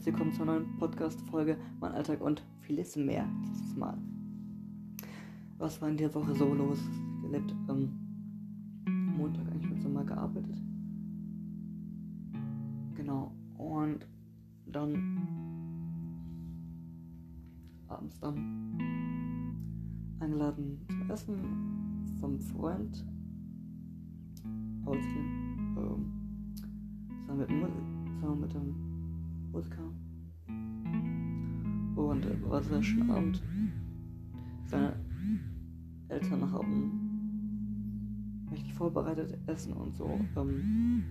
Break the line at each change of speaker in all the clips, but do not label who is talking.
herzlich willkommen zur neuen Podcast-Folge Mein Alltag und vieles mehr dieses Mal. Was war in der Woche so los? Gelebt ähm, Montag eigentlich ganz normal gearbeitet. Und war sehr schön Abend. Seine Eltern haben richtig vorbereitet Essen und so. Ähm,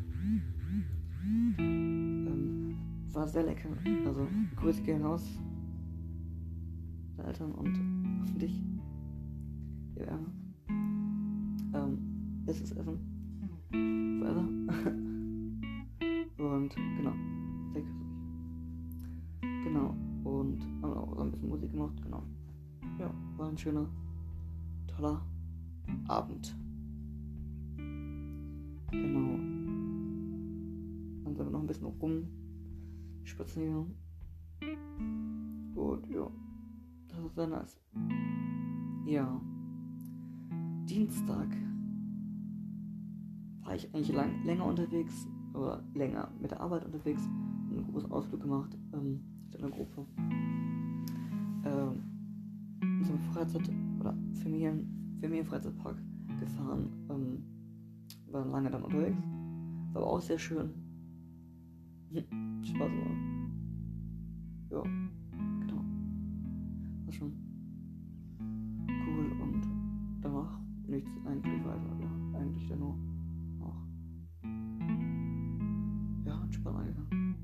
ähm, war sehr lecker. Also Grüße gehen raus. Deine Eltern und dich. Ja. Ähm, ist es Essen. Schöner, toller Abend. Genau. Dann sind wir noch ein bisschen rum spazieren. Und ja, das ist sehr nice. Ja. Dienstag war ich eigentlich lang, länger unterwegs oder länger mit der Arbeit unterwegs. Einen großen Ausflug gemacht ähm, mit einer Gruppe. Ähm, zum Freizeit- oder Familien, Familienfreizeitpark gefahren. Ähm, war lange dann unterwegs. War aber auch sehr schön. Spaß war. Ja, genau. War schon cool und danach nichts eigentlich weiter. Ja, eigentlich dann nur noch ja, entspannt angegangen.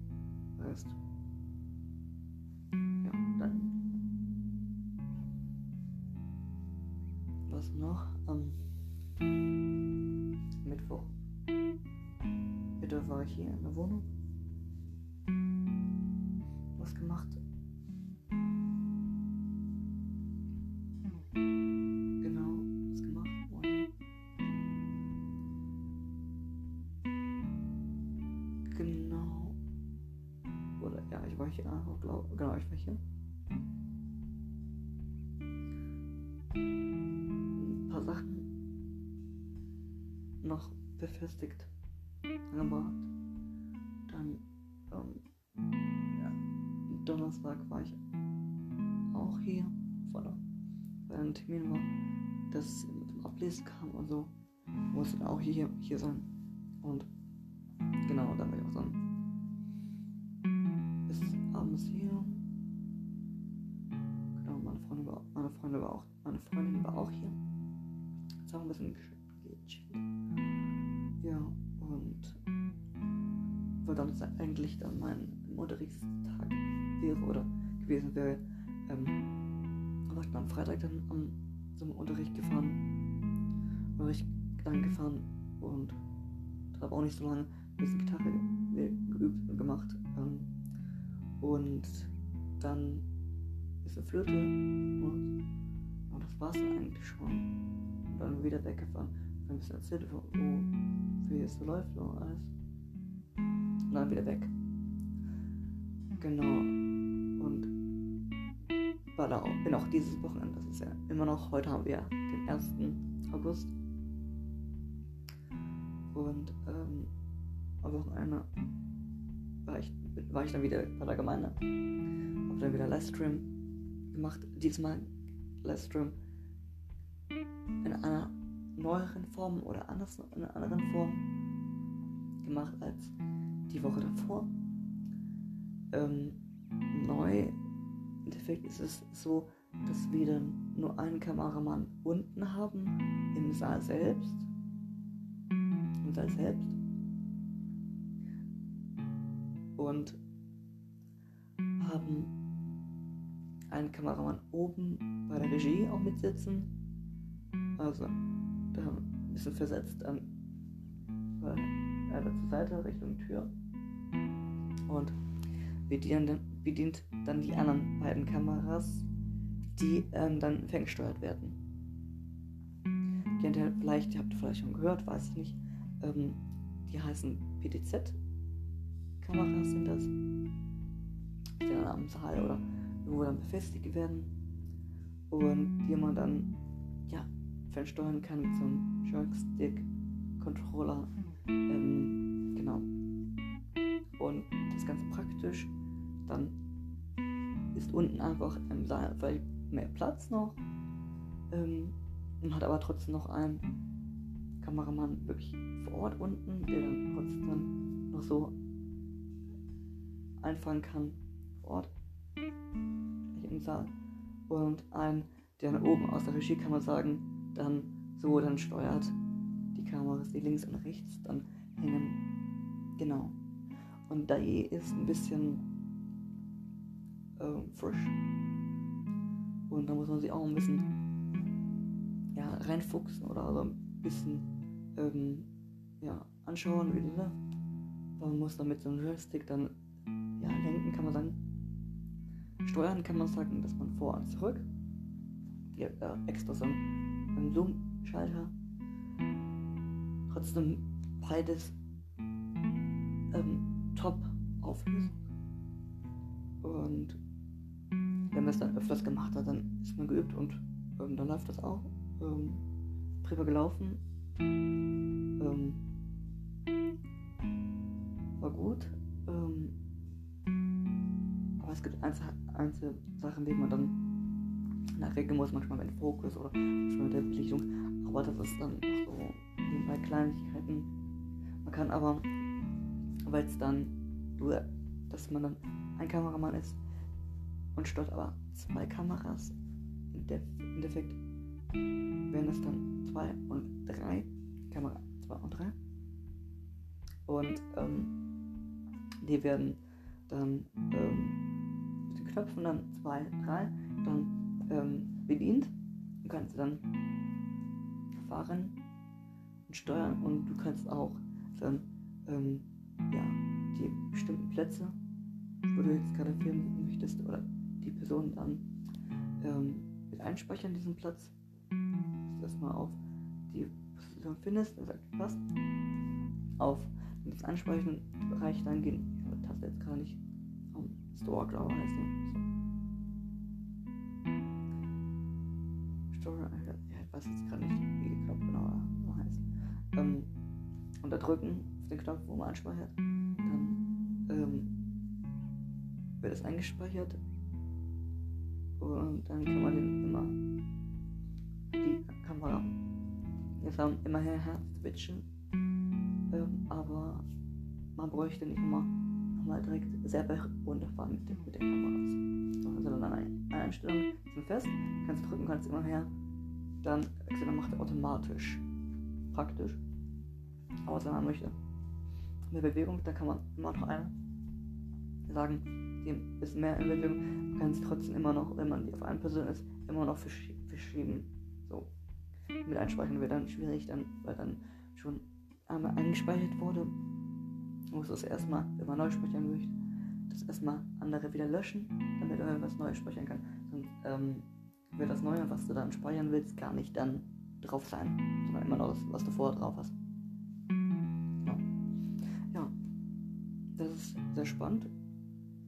Rest. Genau. Oder ja, ich war hier auch, glaub, genau, ich war hier. Ein paar Sachen noch befestigt angebracht. Dann, ähm, ja, Donnerstag war ich auch hier, weil ein Termin war, das mit dem Ablesen kam und so, musste dann auch hier, hier sein. Und meine Freundin war auch, meine Freundin war auch hier. Haben wir ein bisschen gechillt. Ja, und weil dann eigentlich dann mein Unterrichtstag wäre oder gewesen wäre, ähm, war ich dann am Freitag dann am, zum Unterricht gefahren. Unterricht dann gefahren und habe auch nicht so lange ein bisschen Gitarre ge geübt und gemacht. Ähm, und dann eine Flöte und, und das war es eigentlich schon. Und dann wieder weggefahren. Ein bisschen erzählt, wo, wie es so läuft und alles. Und dann wieder weg. Genau. Und war da auch, bin auch dieses Wochenende, das ist ja immer noch, heute haben wir den 1. August. Und ähm, am Wochenende war ich, war ich dann wieder bei der Gemeinde. Hab dann wieder Livestream gemacht. Diesmal Livestream in einer neueren Form oder anders in einer anderen Form gemacht als die Woche davor. Ähm, neu im Endeffekt ist es so, dass wir dann nur einen Kameramann unten haben im Saal selbst. Im Saal selbst. Und haben einen Kameramann oben bei der Regie auch mitsitzen. Also da ein bisschen versetzt an weil er zur Seite Richtung Tür. Und bedient, bedient dann die anderen beiden Kameras, die ähm, dann ferngesteuert werden. Kennt ihr vielleicht, habt ihr vielleicht schon gehört, weiß ich nicht. Ähm, die heißen PTZ. Kameras sind das. die dann am Saal oder irgendwo dann befestigt werden und die man dann ja fernsteuern kann mit so einem Joystick Controller ähm, genau. Und das Ganze praktisch dann ist unten einfach im Saal mehr Platz noch ähm, und hat aber trotzdem noch einen Kameramann wirklich vor Ort unten, der dann trotzdem noch so einfangen kann vor Ort im Saal und ein, der dann oben aus der Regie kann man sagen, dann so dann steuert die Kameras, die links und rechts dann hängen. Genau. Und Dai ist ein bisschen äh, frisch. Und da muss man sich auch ein bisschen ja, reinfuchsen oder so ein bisschen ähm, ja, anschauen, wie läuft. Man muss dann mit so einem Joystick dann ja, lenken, kann man sagen. Steuern kann man sagen, dass man vor und zurück. Hier äh, extra so einen Zoom-Schalter. Trotzdem beides ähm, Top-Auflösung. Und wenn man es dann öfters gemacht hat, dann ist man geübt und ähm, dann läuft das auch. Ähm, drüber gelaufen. Ähm, war gut. Ähm, aber es gibt einzelne, einzelne Sachen, die man dann nachregeln muss, manchmal mit Fokus oder manchmal mit der Belichtung. Aber das ist dann noch so bei Kleinigkeiten. Man kann aber, weil es dann, dass man dann ein Kameramann ist und steuert aber zwei Kameras, im Endeffekt wären es dann zwei und drei, Kamera zwei und drei. Und ähm, die werden dann ähm, Knöpfen dann 2, 3 dann ähm, bedient. Du kannst dann fahren und steuern und du kannst auch dann ähm, ja, die bestimmten Plätze, wo du jetzt gerade filmen möchtest oder die Person dann ähm, mit einspeichern, diesen Platz. Das erstmal auf die Position findest, dann sagt passt. Auf das Einspeichern-Bereich dann gehen Taste jetzt gar nicht. Ich, heißt die. Store, ja, ich weiß jetzt gerade nicht, wie der Knopf genau heißt. Ähm, unterdrücken auf den Knopf, wo man anspeichert. Dann ähm, wird es eingespeichert. Und dann kann man den immer die Kamera jetzt haben immer her switchen. Ähm, aber man bräuchte nicht immer nochmal direkt selber runterfahren mit, den, mit den Kameras. So, also dann eine, Einstellung sind fest, kannst drücken, kannst immer her, dann dann macht er automatisch. Praktisch. Außer man möchte. Eine Bewegung, da kann man immer noch eine sagen, ein bisschen mehr in Bewegung, man kann es trotzdem immer noch, wenn man die auf eine Person ist, immer noch verschieben. So. Mit Einspeichern wird dann schwierig, dann, weil dann schon einmal eingespeichert wurde muss das erstmal, wenn man neu speichern möchte, das erstmal andere wieder löschen, damit er was Neues speichern kann. Sonst ähm, wird das Neue, was du dann speichern willst, gar nicht dann drauf sein, sondern immer noch das, was du vorher drauf hast. Ja. ja, das ist sehr spannend,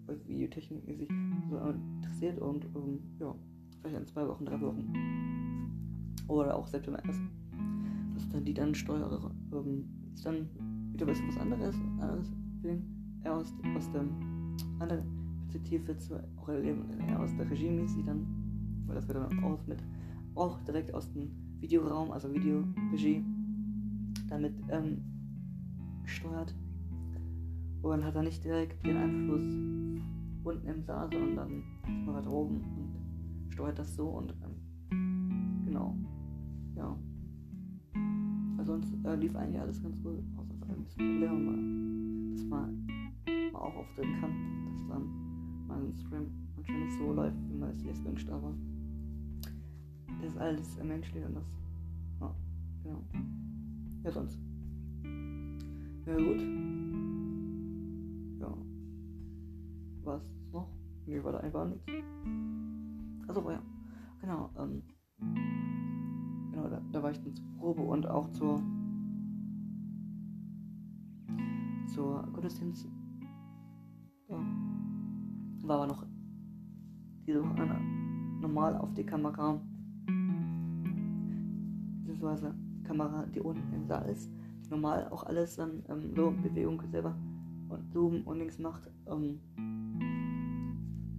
weil Videotechnik sich so interessiert und ähm, ja, vielleicht in zwei Wochen, drei Wochen oder auch September erst, dass dann die dann steuere, ähm, ist dann wieder ein bisschen was anderes, anderes aus, aus der anderen Perspektive zu auch erleben, eher aus der Regie mäßig dann, weil das wird dann auch mit, auch direkt aus dem Videoraum, also Videoregie, damit ähm, gesteuert und hat dann nicht direkt den Einfluss unten im Saal, sondern ist man weiter oben und steuert das so und ähm, genau, ja. Sonst äh, lief eigentlich alles ganz gut ein bisschen Probleme, dass man auch auftreten kann, dass dann mein Stream nicht so läuft, wie man es jetzt wünscht, aber das ist alles menschlich und das, ja, genau. Ja, sonst. Ja, gut. Ja. Was noch? Nee, war da einfach nichts. Also, ja. Genau, ähm. Genau, da, da war ich dann zur Probe und auch zur zur Gottesdienst. Ja. war aber noch diese Woche normal auf die Kamera, beziehungsweise Kamera, die unten im Saal ist, die normal auch alles dann ähm, so Bewegung selber und Zoom und links macht. Ähm,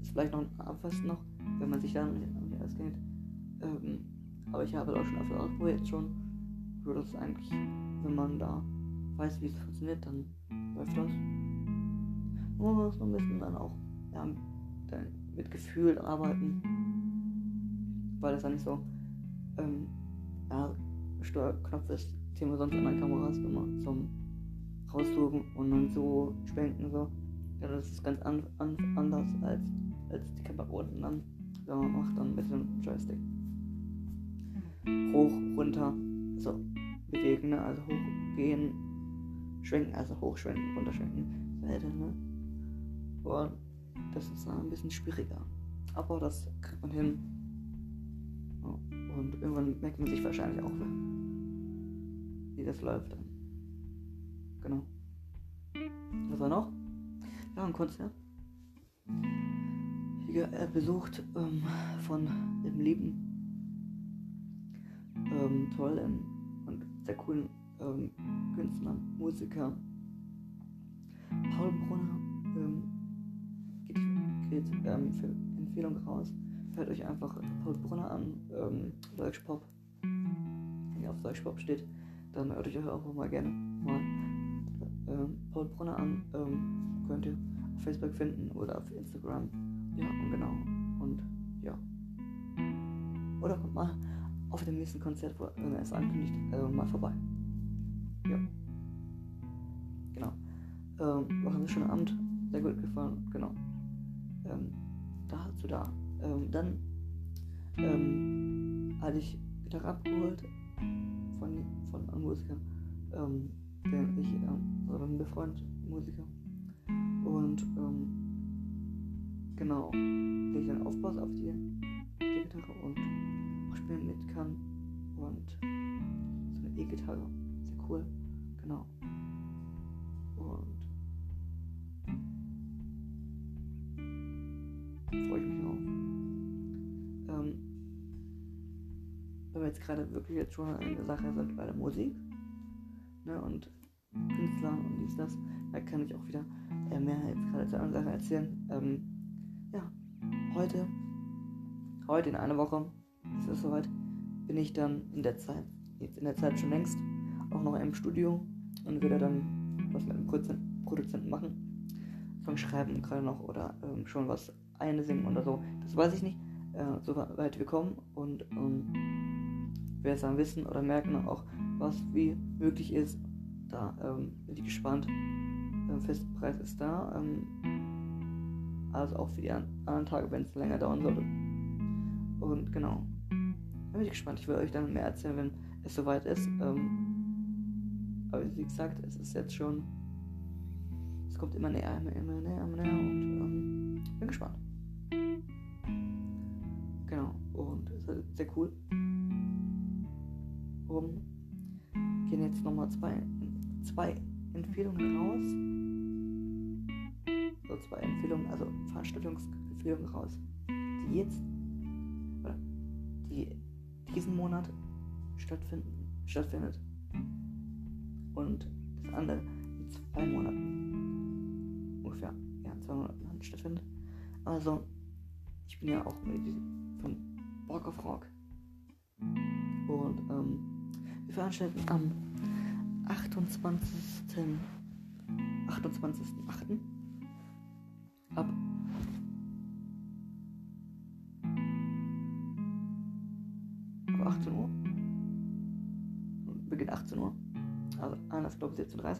ist vielleicht noch ein Abwast noch, wenn man sich dann nicht auskennt. Ähm, aber ich habe da auch schon öfter ausprobiert schon. So dass eigentlich, wenn man da weiß, wie es funktioniert, dann läuft das. Man muss ein bisschen dann auch ja, dann mit Gefühl arbeiten. Weil das dann nicht so ähm, ja, Steuerknopf ist, den man sonst an der Kamera hast, immer zum raussuchen und dann so schwenken so. Ja, das ist ganz an, an, anders als, als die Kamera unten dann ja, macht dann mit dem Joystick. Hoch, runter, so bewegen, ne? also hochgehen, schwenken, also hochschwenken, runterschwenken, Seite, ne? Und das ist ein bisschen schwieriger. Aber das kriegt man hin. Und irgendwann merkt man sich wahrscheinlich auch, wie das läuft dann. Genau. Was war noch? Ja, ein Konzert. Hier äh, besucht ähm, von dem lieben, ähm, tollen und sehr coolen ähm, Künstler, Musiker Paul Brunner ähm, geht, geht ähm, für Empfehlung raus. Hört euch einfach Paul Brunner an, ähm, Deutschpop. Wenn ihr auf Deutschpop steht, dann hört euch auch mal gerne mal ähm, Paul Brunner an. Ähm, könnt ihr auf Facebook finden oder auf Instagram. Ja, und genau. Und ja. Oder kommt mal auf dem nächsten Konzert, wenn er es ankündigt, äh, mal vorbei. War ein schöner Abend. Sehr gut gefallen. Genau. Ähm, dazu da. Ähm, dann ähm, hatte ich Gitarre abgeholt von, von einem Musiker, ähm, den ich, ähm, oder ein befreundet Musiker. Und ähm, genau, den ich dann aufpasse auf die, die Gitarre und auch spielen mit kann. Und so eine E-Gitarre, sehr cool, genau. Freue ich mich auch. Ähm, wenn wir jetzt gerade wirklich jetzt schon in der Sache sind bei der Musik ne, und Künstlern und dies, das, da kann ich auch wieder äh, mehr jetzt gerade zu anderen Sachen erzählen. Ähm, ja, heute, heute in einer Woche, ist es soweit, bin ich dann in der Zeit, jetzt in der Zeit schon längst, auch noch im Studio und werde dann was mit dem Produzenten machen. Song schreiben gerade noch oder ähm, schon was einsingen oder so. Das weiß ich nicht. Äh, so weit wir kommen und ähm, wer es dann wissen oder merken auch, was wie möglich ist, da ähm, bin ich gespannt. Der Festpreis ist da. Ähm, also auch für die anderen Tage, wenn es länger dauern sollte. Und genau. Bin ich gespannt. Ich will euch dann mehr erzählen, wenn es soweit ist. Ähm, aber wie gesagt, es ist jetzt schon. Es kommt immer näher, immer, immer näher, immer näher und ähm, bin gespannt. Sehr cool. Um, gehen jetzt nochmal zwei, zwei Empfehlungen raus. So zwei Empfehlungen, also Veranstaltungsempfehlungen raus, die jetzt, oder die diesen Monat stattfinden, stattfindet. Und das andere in zwei Monaten. Ungefähr, ja, zwei Monaten stattfindet. Also, ich bin ja auch von Bock auf Rock. Und ähm, wir veranstalten am 28. 28.8. ab ab 18 Uhr. Beginn 18 Uhr. Also ist glaube ich 17.30 Uhr.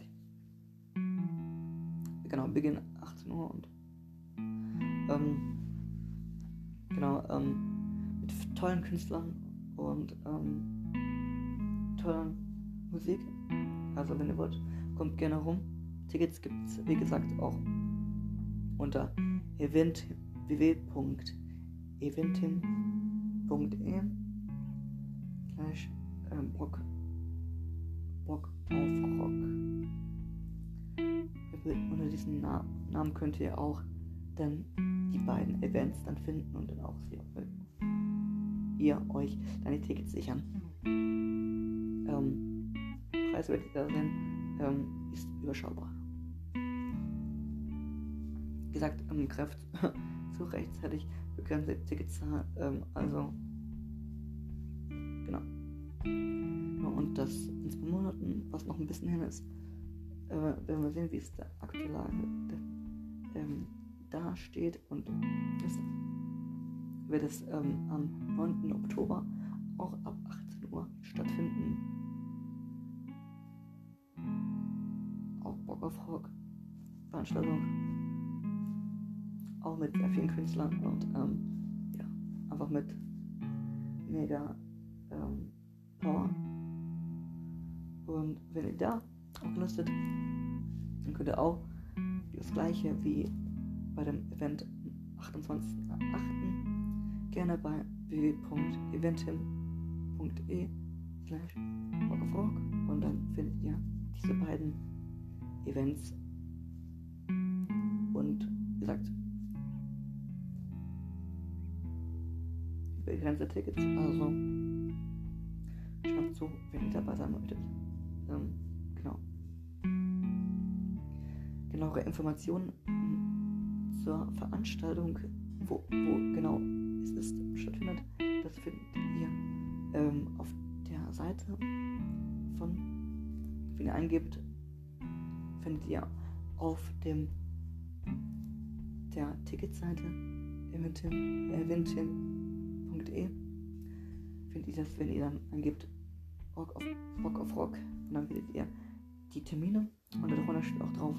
Genau, Beginn 18 Uhr und ähm, genau, ähm, tollen Künstlern und ähm, tollen Musik. Also wenn ihr wollt, kommt gerne rum. Tickets gibt es, wie gesagt, auch unter event www.eventim.de slash ähm, Rock, Rock auf Rock. Unter diesem Na Namen könnt ihr auch dann die beiden Events dann finden und dann auch sie, ihr euch die Tickets sichern. Ähm, Preis ihr sehen, ähm, ist überschaubar. Wie gesagt, ähm, Kraft zu rechtzeitig begrenzte Ticketzahl, ähm, also genau. Und das in zwei Monaten, was noch ein bisschen hin ist, äh, werden wir sehen, wie es der aktuelle Lage ähm, da steht und ist, wird es ähm, am 9. Oktober auch ab 18 Uhr stattfinden. Auch Bock auf Rock Veranstaltung. Auch mit sehr vielen Künstlern und ähm, ja, einfach mit mega ähm, Power. Und wenn ihr da auch Lust habt, dann könnt ihr auch das gleiche wie bei dem Event am 28.08. gerne bei www.eventim.de slash und dann findet ihr diese beiden Events und wie gesagt begrenzte Tickets, also schnappt zu, wenn ihr dabei sein möchtet. Ähm, genau. Genauere Informationen zur Veranstaltung, wo, wo genau ist, stattfindet, das findet ihr ähm, auf der Seite von, wenn ihr eingebt, findet ihr auf dem der Ticketseite eventim.de findet ihr das, wenn ihr dann eingibt Rock auf, Rock auf Rock und dann findet ihr die Termine und darunter steht auch drauf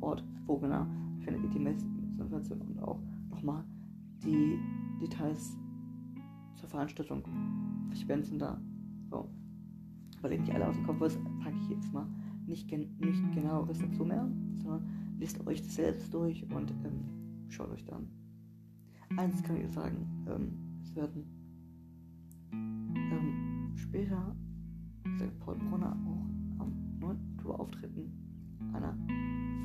Ort, wo genau findet ihr die meisten Informationen und auch nochmal die Details zur Veranstaltung. Welche Bands sind da? So. Weil ich nicht alle aus dem Kopf weiß, frage ich jetzt mal nicht, gen nicht genaueres dazu mehr, sondern lest euch das selbst durch und ähm, schaut euch dann. Eins kann ich sagen, ähm, es werden ähm, später Paul Brunner auch am 9. Oktober auftreten. Einer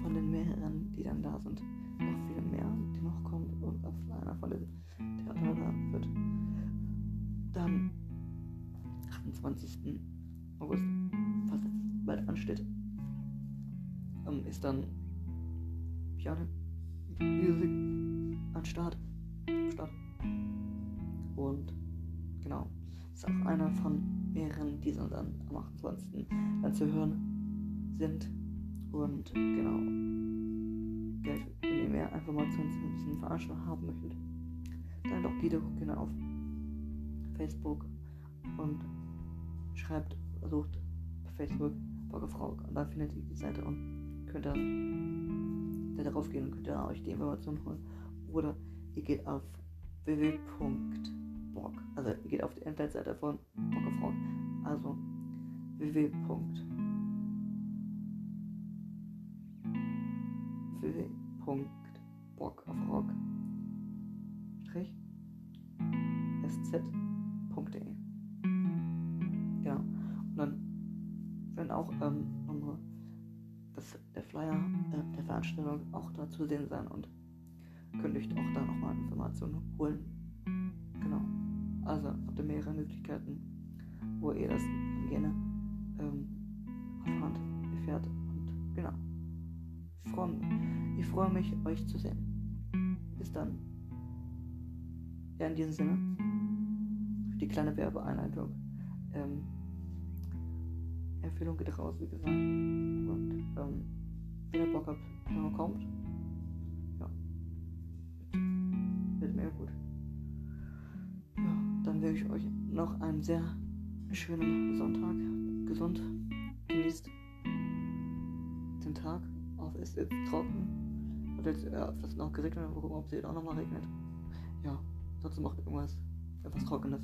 von den mehreren, die dann da sind auf einer Theatern da wird dann 28. August, was bald ansteht, ähm, ist dann Piano Music an Start. Start. Und genau, ist auch einer von mehreren, die dann am 28. dann zu hören sind. Und genau, Geld, ihr mehr Informationen zu diesen Veranstaltungen haben möchtet, dann doch auch gerne auf Facebook und schreibt, sucht Facebook Rock und da findet ihr die Seite und könnt da darauf gehen und könnt ihr euch die Informationen holen. Oder ihr geht auf www.bock, also ihr geht auf die Internetseite von auf Rock, also www.bock www.bock auf Rock strich sz.de Genau. Und dann werden auch ähm, unsere, das, der Flyer äh, der Veranstaltung auch da zu sehen sein und könnt euch auch da nochmal Informationen holen. Genau. Also habt ihr mehrere Möglichkeiten, wo ihr das gerne ähm, erfahrt, erfährt und genau ich freue mich, euch zu sehen. Bis dann. Ja, in diesem Sinne, die kleine Werbeeinleitung. Ähm, Empfehlung geht raus, wie gesagt. Und ähm, wenn ihr Bock habt, wenn man kommt, ja, wird mir gut. Ja, dann wünsche ich euch noch einen sehr schönen Sonntag. Gesund. Genießt den Tag auf, ist jetzt trocken. Hat jetzt äh, fast noch geregnet. Mal gucken, ob es jetzt auch nochmal regnet. Ja, trotzdem macht irgendwas etwas Trockenes.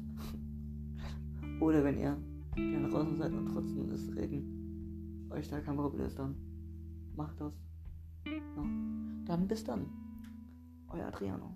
Oder wenn ihr gerne draußen seid und trotzdem ist Regen, euch da kein Problem ist, dann macht das. Ja. Dann bis dann. Euer Adriano.